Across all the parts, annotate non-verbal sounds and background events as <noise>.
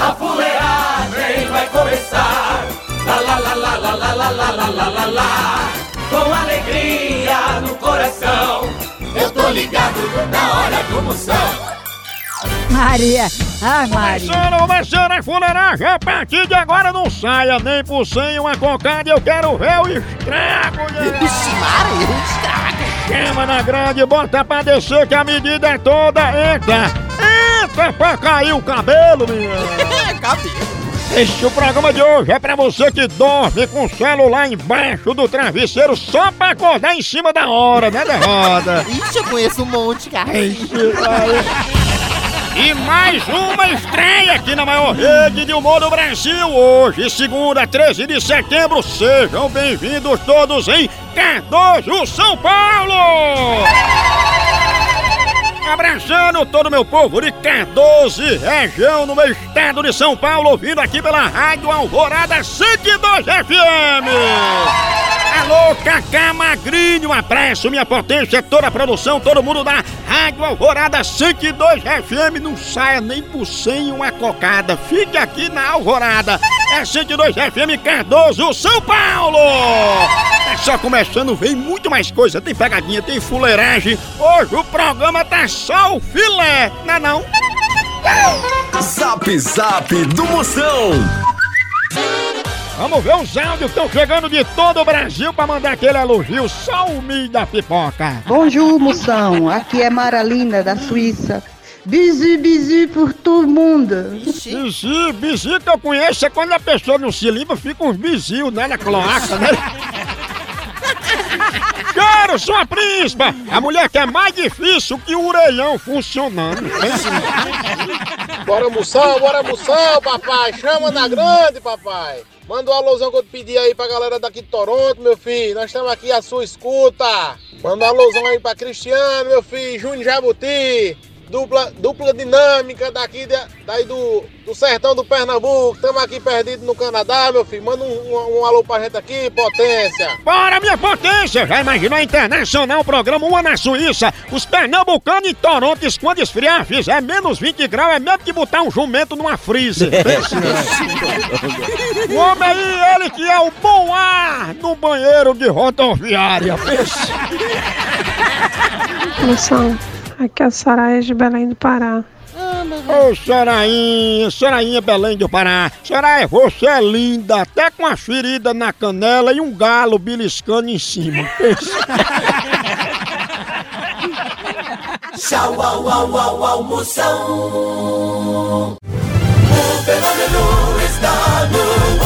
A fuleagem vai começar. Lá lá lá lá lá lá lá lá lá lá lá lá. Com alegria no coração, eu tô ligado na hora do Moção. Maria! Ai, Maria! Começando, começando a fuleiragem, a partir de agora não saia nem por cem uma cocada, eu quero ver o estrago, né? Vixe, Maria, um estrago. Chama na grande, bota pra descer que a medida é toda, entra! Entra pra cair o cabelo, menina! <laughs> Cabelo. Este o programa de hoje é pra você que dorme com o celular embaixo do travesseiro só pra acordar em cima da hora, né, derroda? Ixi, eu conheço um monte, cara. E mais uma estreia aqui na maior rede de humor do Brasil. Hoje, segunda, 13 de setembro. Sejam bem-vindos todos em Cardoso, São Paulo! Abraçando todo o meu povo de Cardoso, região no meu estado de São Paulo, ouvindo aqui pela Rádio Alvorada 102 FM. Alô, Cacá Magrinho, abraço, minha potência, toda a produção, todo mundo da Rádio Alvorada 102 FM. Não saia nem por sem uma cocada, fique aqui na Alvorada. É 102 FM Cardoso, São Paulo. É só começando, vem muito mais coisa. Tem pegadinha, tem fuleiragem. Hoje o programa tá só o filé, não é não? Zap Zap do Moção. Vamos ver os áudios que estão chegando de todo o Brasil pra mandar aquele elogio. Só o milho da pipoca. Bonjour, moção. Aqui é Maralina, da Suíça. Bisu, bisu por todo mundo. Bizi, bizi que eu conheço é quando a pessoa não se limpa, fica uns bizios, né, na cloaca, né? <laughs> Quero sua príncipa! A mulher que é mais difícil que o orelhão funcionando. Bora moção, bora moção, papai. Chama na grande, papai. Manda um alôzão que eu te pedi aí pra galera daqui de Toronto, meu filho. Nós estamos aqui à sua escuta. Manda um alôzão aí pra Cristiano, meu filho. Júnior Jabuti. Dupla, dupla dinâmica daqui de- daí do, do sertão do Pernambuco. Estamos aqui perdidos no Canadá, meu filho. Manda um, um, um alô pra gente aqui, potência. Bora, minha potência! Já imaginou internacional programa Uma na Suíça? Os pernambucanos em Toronto, quando esfriar, fizer menos 20 graus, é mesmo que botar um jumento numa freezer. <laughs> o homem aí, ele que é o bom ar no banheiro de rodoviária. Pensa. Aqui é a Soraya de Belém do Pará. Ô, Sorainha, Sorainha Belém do Pará. Soraia, você é linda, até com a ferida na canela e um galo beliscando em cima. <laughs> Tchau, au, au, au, au, Moção. O fenômeno está no ar.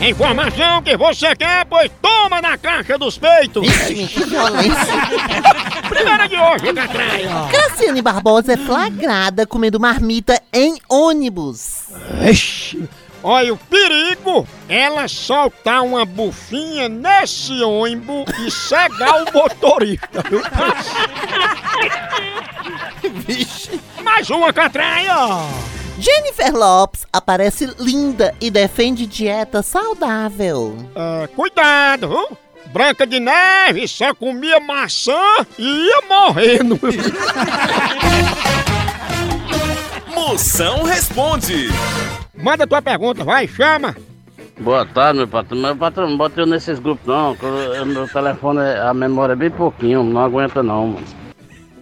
Informação que você quer, pois toma na caixa dos peitos! Ixi, que violência. <laughs> Primeira de hoje, Catraia! Cassiane Barbosa é flagrada comendo marmita em ônibus. Ixi, Olha, o perigo ela soltar uma bufinha nesse ônibus e cegar o motorista? <laughs> Vixe. Mais uma catranha! Jennifer Lopes aparece linda e defende dieta saudável. É, cuidado, viu? Branca de Neve só comia maçã e ia morrendo. <laughs> Moção responde. Manda tua pergunta, vai, chama. Boa tarde, meu patrão. Meu patrão, não bota eu nesses grupos não. Meu telefone, a memória é bem pouquinho, não aguenta não, mano.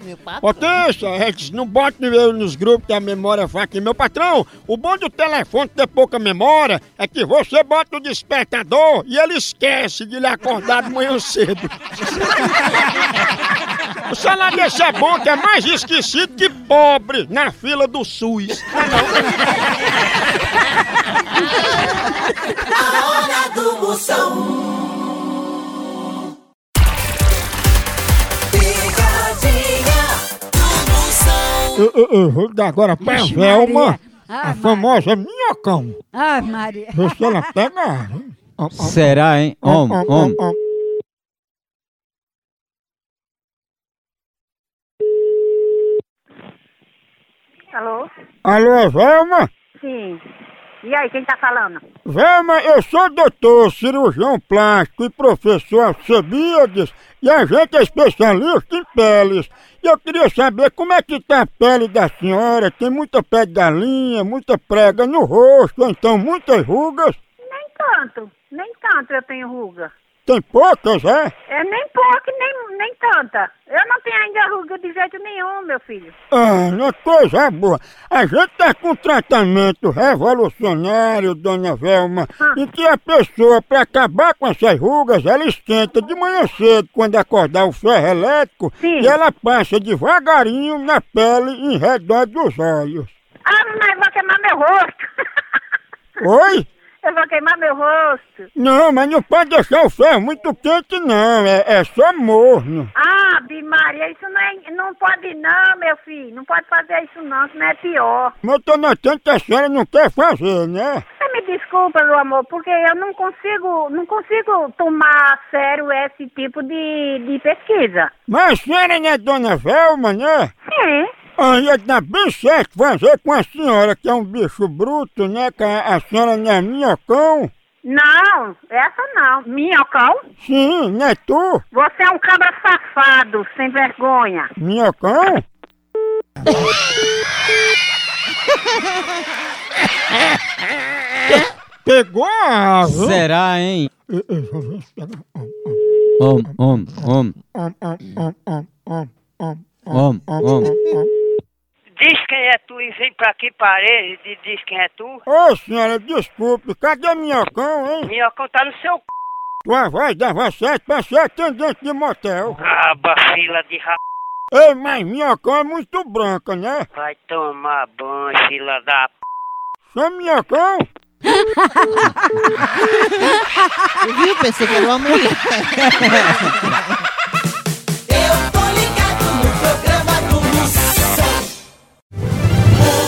Meu patrão. Potência, é, não bote eu nos grupos que a memória vai aqui. Meu patrão, o bom do telefone ter pouca memória é que você bota o despertador e ele esquece de lhe acordar de manhã cedo. <laughs> o salário desse é bom que é mais esquecido que pobre na fila do SUS. <laughs> A hora do Moção. Eu, eu- eu vou dar agora pra Vixe, Velma, Maria. a Ah, famosa minhocão. Ai, Maria. Vê se ela pega. hein? Ó, ó, Será, hein? ó, Homem, ó, homem. ó. Alô? Alô, Velma? Sim. E aí, quem tá falando? Velma, eu sou doutor, cirurgião plástico e professor Alcebiades e a gente é especialista em peles. E eu queria saber como é que tá a pele da senhora, tem muita pele de galinha, muita prega no rosto, ou então muitas rugas? Nem tanto. Nem tanto eu tenho ruga. Tem poucas, é? É nem pouco, nem, nem tanta. Eu não tenho ainda ruga de jeito nenhum, meu filho. Ah, uma coisa boa. A gente tá com um tratamento revolucionário, dona Velma, Ah. em que a pessoa, para acabar com essas rugas, ela esquenta de manhã cedo, quando acordar o ferro elétrico, Sim. e ela passa devagarinho na pele em redor dos olhos. Ah, mas vou queimar meu rosto. <laughs> Oi? Eu vou queimar meu rosto. Não, mas não pode deixar o ferro muito quente, não. É, é só morno. Ah, Bimaria, isso não, é, não pode não, meu filho. Não pode fazer isso não, senão é pior. Mas eu tô notando que a senhora não quer fazer, né? Você me desculpa, meu amor, porque eu não consigo, não consigo tomar a sério esse tipo de, de pesquisa. Mas a senhora não é dona Velma, né? Sim. Ah, ia dar bem certo fazer com a senhora, que é um bicho bruto, né? Que a, a senhora não é minhocão. Não, essa não. Minhocão? Sim, não é tu? Você é um cabra safado, sem vergonha. Minhocão? Pegou a ave? Será, hein? Homem, homem, Om, om, om, om, om, om, homem, homem. Diz quem é tu e vem pra aqui parede e diz quem é tu. Ô senhora, desculpe, cadê minhocão, hein? Minhocão tá no seu c... Tua voz dava certo pra ser atendente de motel. Raba, fila de ra... Ei, mas minhocão é muito branca, né? Vai tomar banho, fila da p... Chama minhocão? <laughs> Viu? Pensei que era uma mulher. <laughs>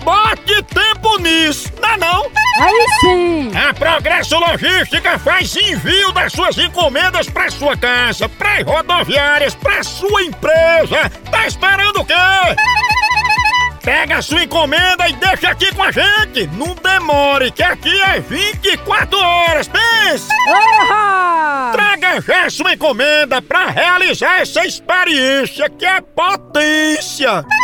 bote tempo nisso, não é não? Aí sim! A Progresso Logística faz envio das suas encomendas para sua casa, para rodoviárias, para sua empresa. Tá esperando o quê? Pega a sua encomenda e deixa aqui com a gente. Não demore, que aqui é 24 horas. Pensa! Traga já sua encomenda para realizar essa experiência que é potência.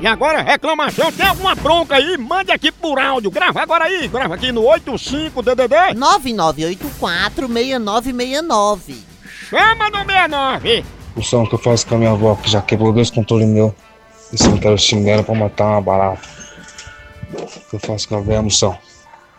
e agora, reclamação, tem alguma bronca aí? Mande aqui por áudio. Grava agora aí, grava aqui no 85DDD. 9984-6969. Chama no 69. O som que eu faço com a minha avó, que já quebrou dois controles meus. E quero xingar ela pra matar uma barata. O que eu faço com a velha moção?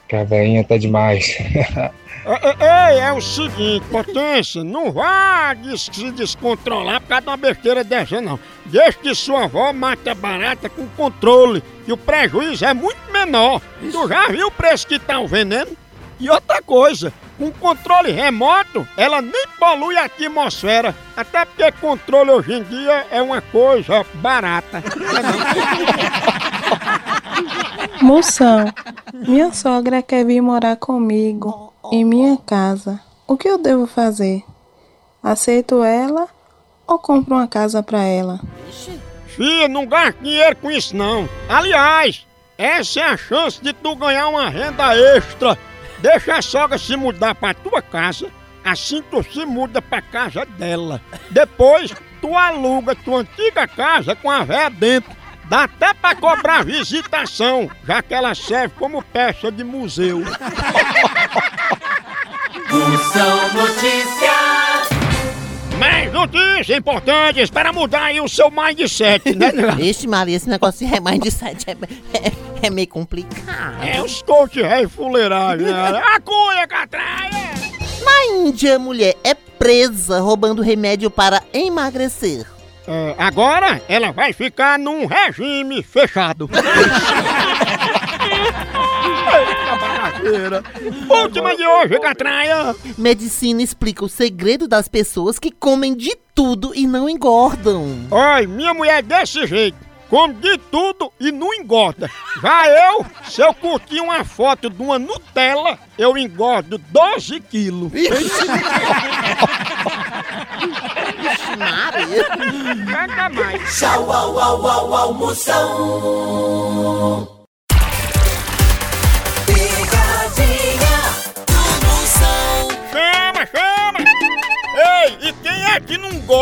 Que a velhinha tá demais. Ei, <laughs> ei, é o seguinte, potência, não vá des se descontrolar por causa de uma besteira dessa, não. Deixa que sua avó mata barata com controle, que o prejuízo é muito menor. Tu já viu o preço que tá o veneno? E outra coisa, com controle remoto, ela nem polui a atmosfera. Até porque controle hoje em dia é uma coisa barata. <laughs> Moção, minha sogra quer vir morar comigo em minha casa. O que eu devo fazer? Aceito ela ou compro uma casa pra ela? Fia, não gasta dinheiro com isso não. Aliás, essa é a chance de tu ganhar uma renda extra. Deixa a sogra se mudar pra tua casa, assim tu se muda pra casa dela. Depois, tu aluga tua antiga casa com a véia dentro. Dá até pra cobrar visitação, já que ela serve como peça de museu. <laughs> Moção Notícias. Mais notícias importantes para mudar aí o seu mindset, né? <laughs> Vixe, Maria, esse negócio de mindset é, é, é meio complicado. É os coach rei fuleiragem, né? A cunha, catraia! Na Índia, mulher é presa roubando remédio para emagrecer. É, agora ela vai ficar num regime fechado. <laughs> Última <laughs> de hoje, Catraia. Medicina explica o segredo das pessoas que comem de tudo e não engordam. Ai, minha mulher é desse jeito. Come de tudo e não engorda. Já eu, se eu curtir uma foto de uma Nutella, eu engordo 12 quilos. Nada mais. Tchau, au, au, au, almoção.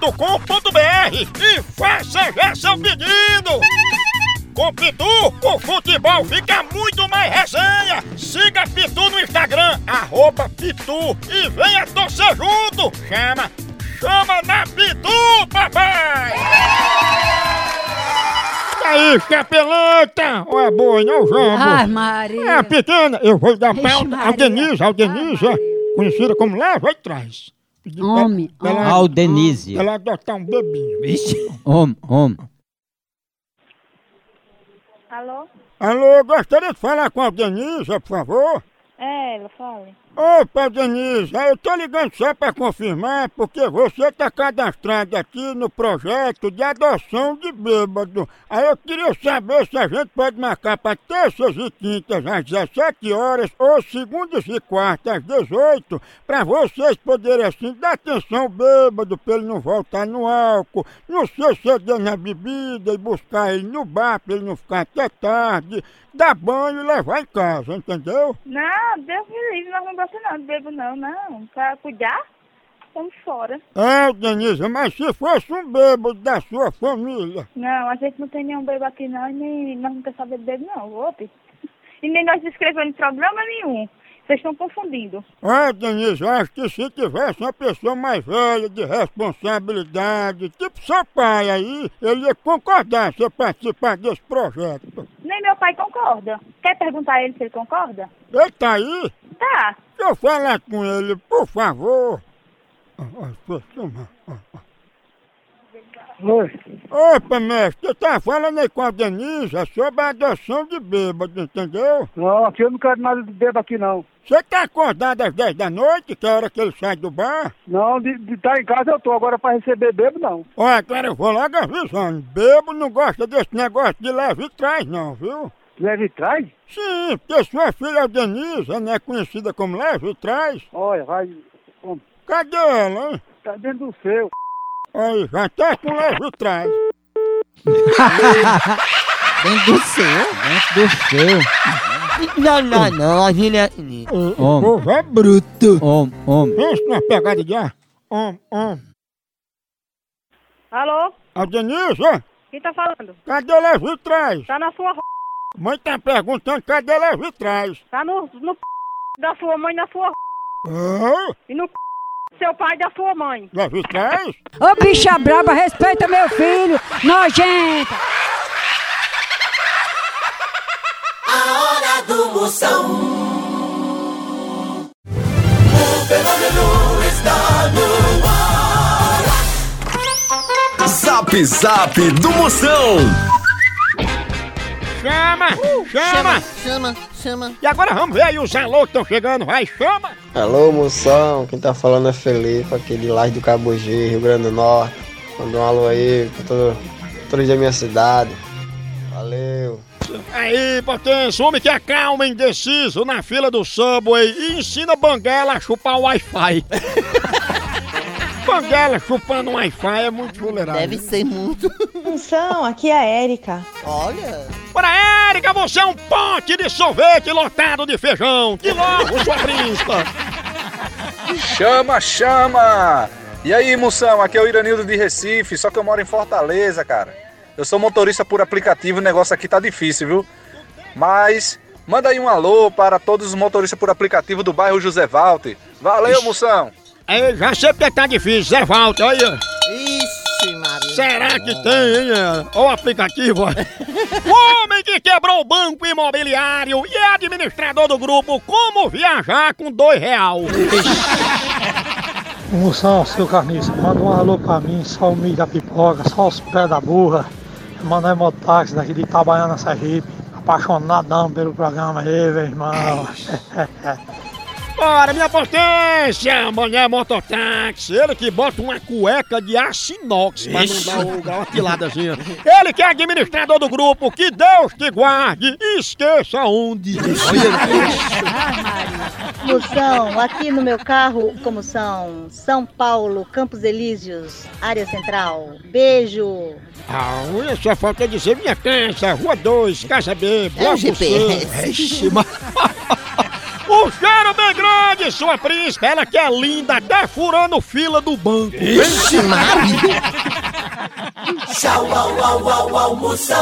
com.br e faça já seu pedido! Com Pitu, o futebol fica muito mais resenha! Siga Pitu no Instagram, arroba Pitu e venha torcer junto! Chama, chama na Pitu, papai! Aí, chapelanta! Ou é boa, não, Jambo? Ai, Maria. É pequena, eu vou dar Ixi, pauta ao. Denise, ao Denise, conhecida como Leva e Traz. Pedir Homem, pra ela- Ao Denise. Ela adotar um bebinho. Homem, homem. Alô? Alô, gostaria de falar com a Denise, por favor? É, ela fala. Opa, Denise, eu tô ligando só pra confirmar, porque você tá cadastrado aqui no projeto de adoção de bêbado. Aí eu queria saber se a gente pode marcar pra terças e quintas às 17 horas ou segundas e quartas às 18, pra vocês poderem assim dar atenção ao bêbado pra ele não voltar no álcool, não se exceder na bebida e buscar ele no bar pra ele não ficar até tarde, dar banho e levar em casa, entendeu? Não, Deus me livre, não gostamos não de bebo não, não. Pra cuidar, estamos fora. É, Denise, mas se fosse um bêbado da sua família. Não, a gente não tem nenhum bebo aqui não, e nem nós não queremos saber de bebo não, ope. E nem nós escrevemos em programa nenhum. Vocês estão confundindo. É, Denise, eu acho que se tivesse uma pessoa mais velha, de responsabilidade, tipo seu pai aí, ele ia concordar se eu participar desse projeto. Nem meu pai concorda. Quer perguntar a ele se ele concorda? Ele tá aí? Tá. Deixa eu falar com ele, por favor. Oi. Opa, mestre, você tá falando aí com a Denise é sobre a adoção de bêbado, entendeu? Não, aqui eu não quero nada de bebo aqui não. Você tá acordado às 10 da noite, que é a hora que ele sai do bar? Não, de estar em casa eu tô, agora pra receber bebo não. Olha, agora eu vou logo avisando. Bebo não gosta desse negócio de leve trás, não, viu? Leve traz? Sim, porque sua filha Denise, ela não é conhecida como leve trás. Olha, vai. Cadê ela, hein? Tá dentro do seu. Aí, já tá com leve trás. <laughs> Dentro do seu? Dentro do seu. Não, não, não, a gente é... O povo é bruto. Homem, homem. Pensa na pegada de ar. Om, om. Alô? A Denise, Quem tá falando? cadê leve e trás? Tá na sua r... Mãe tá perguntando cadê leve e trás. Tá no, no p... da sua mãe na sua e no p... seu pai da sua mãe. e trás? Ô bicha braba, respeita meu filho, nojenta. A hora do Moção. O fenômeno está no ar. Zap Zap do Moção. Chama, chama. Chama, chama. E agora vamos ver aí os alô que estão chegando. Vai, chama. Alô, moção, quem tá falando é Felipe, aqui de Laje do Cabogi, Rio Grande do Norte. Manda um alô aí pra todo, todo dia minha cidade. Valeu. Aí, potência, homem que acalma indeciso na fila do Subway e ensina Banguela a chupar o Wi-Fi. <laughs> Banguela chupando Wi-Fi é muito fuleiragem. Deve ser muito. Moção, aqui é a Érica. Olha. Para Érica, você é um pote de sorvete lotado de feijão. Que logo, sua príncipa. Chama, chama! E aí, moção, aqui é o Iranildo de Recife, só que eu moro em Fortaleza, cara. Eu sou motorista por aplicativo, o negócio aqui tá difícil, viu? Mas manda aí um alô para todos os motoristas por aplicativo do bairro José Walter. Valeu, moção! Aí, já sei porque tá difícil, Zé Walter, aí. ó. Ixi, Maria. Será que tem, hein? é? Ó o aplicativo. ó. o homem que quebrou o banco imobiliário e é administrador do grupo Como Viajar com dois real. <laughs> Moção, seu carniça, manda um alô pra mim, só o milho da pipoca, só os pés da burra. Manda é mototáxi daqui de Itabaiana, Sergipe. Apaixonadão pelo programa aí, meu irmão. <laughs> Bora, minha potência! Amanhã é mototáxi. Ele que bota uma cueca de aço inox pra não dar uma tiladazinha. Ele que é administrador do grupo. Que Deus te guarde esqueça onde. Moção, aqui no meu carro, como são São Paulo, Campos Elíseos, área central. Beijo. Ah, olha só falta dizer minha casa, Rua 2, Casa B, Bloco C. GPS. Ixi, mas- <laughs> O cheiro bem grande, sua príncipe, ela que é linda, até furando fila do banco. Ixi, Maria. Tchau, au, au, au, au, Moção.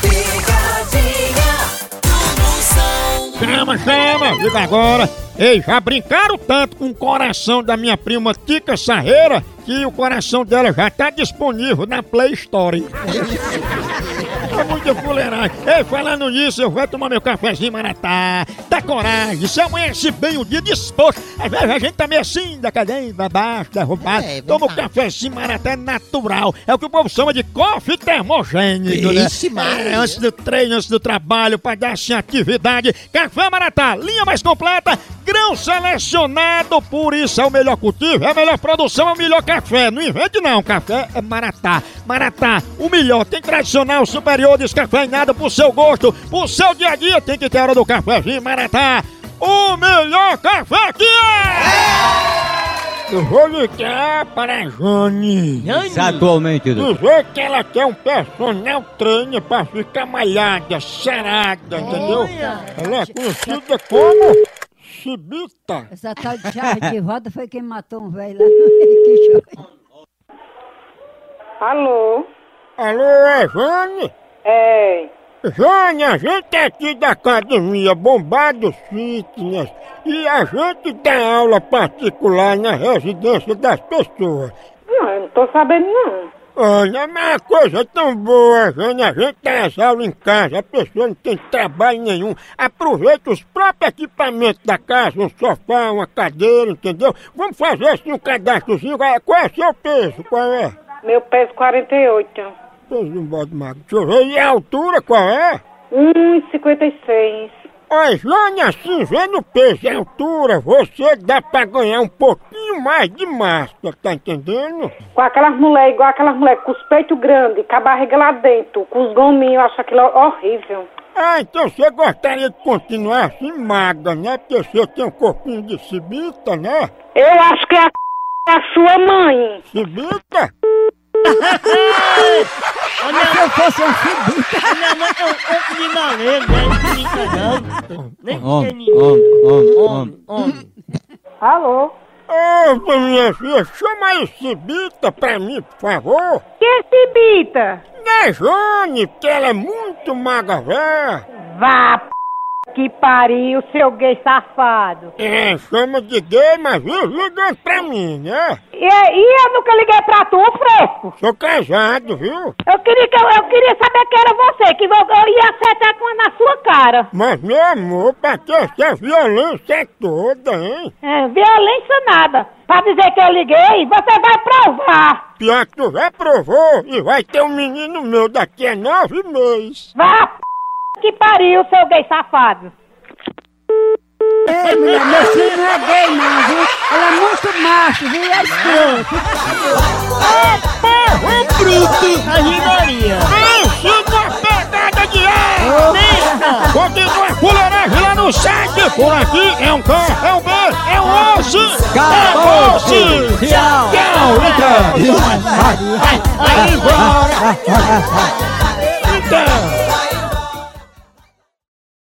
Picadinha do Moção. Chama, chama, diga agora. Ei, já brincaram tanto com o coração da minha prima Tica Sarreira que o coração dela já tá disponível na Play Store. É muita fuleiragem. Ei, falando nisso, eu vou tomar meu cafezinho maratá. Dá coragem, se amanhece bem o dia disposto. Às vezes a gente tá meio assim, da cadeia, pra baixo, derrubado. É, Toma o verdade. cafezinho maratá é natural. É o que o povo chama de coffee termogênico, né? Ixi, Maria. É, antes do treino, antes do trabalho, pra dar assim atividade. Café Maratá, linha mais completa, grão selecionado, por isso é o melhor cultivo, é a melhor produção, é o melhor café. Não invente não, café é Maratá. Maratá, o melhor, tem tradicional, superior, descafeinado pro seu gosto, pro seu dia a dia, tem que ter hora do cafezinho Maratá. O melhor café que é! Eu vou ligar para a Jane. Atualmente. Dizer que ela quer um personal trainer pra ficar malhada, sarada, entendeu? Ela é conhecida como Chibita. Essa tal de chave de roda foi quem matou um velho lá no. Alô? Alô, é Jane? É. Jane, a gente é aqui da academia Bombado Fitness e a gente dá aula particular na residência das pessoas. Não, eu não tô sabendo não. Olha, mas a coisa é tão boa, Jane, a gente tem as aulas em casa, a pessoa não tem trabalho nenhum. Aproveita os próprios equipamentos da casa, um sofá, uma cadeira, entendeu? Vamos fazer assim um cadastrozinho. Qual é- Qual é o seu peso? Qual é? Meu peso 48. Peso de um bode magro. Deixa eu ver. E a altura qual é? 1,56. Olha, Jane, assim, vendo o peso e a altura, você dá pra ganhar um pouquinho mais de massa, tá entendendo? Com aquelas mulheres, igual aquelas mulheres com os peitos grandes, com a barriga lá dentro, com os gominhos, eu acho aquilo horrível. Ah, então você gostaria de continuar assim magra, né? Porque você tem um corpinho de cibita, né? Eu acho que é a, a sua mãe. Cibita? <laughs> Se eu fosse um cibita. Minha mãe é um pouco de malê, né? Não Nem Homem, pequenininho. homem, homem, homem. Alô? Ô, minha filha, chama aí Cibita pra mim, por favor. Que é cibita? Né, Jane, porque ela é muito magra, véia. Vá, p... que pariu, seu gay safado. É, chama de gay, mas vive ligando pra mim, né? E, e eu nunca liguei pra tu, fresco. Sou casado, viu? Eu queria, que eu, eu queria saber que era você, que eu, eu ia acertar com na sua cara. Mas, meu amor, pra que essa violência toda, hein? É, violência nada. Pra dizer que eu liguei, você vai provar. Pior que tu já provou e vai ter um menino meu daqui a nove meses. Vá. Que pariu, seu gay safado. Ei, mulher, meu filho não é gay não, viu? Ele é muito macho, viu? É escroto. Porra, bruto! Aí, Maria. Pense numa pegada de ar! Continua a fuleiragem lá no site! Por aqui é um K, é um B, é um osso! É osso! Tchau. Tchau, então! Aí, bora! Então!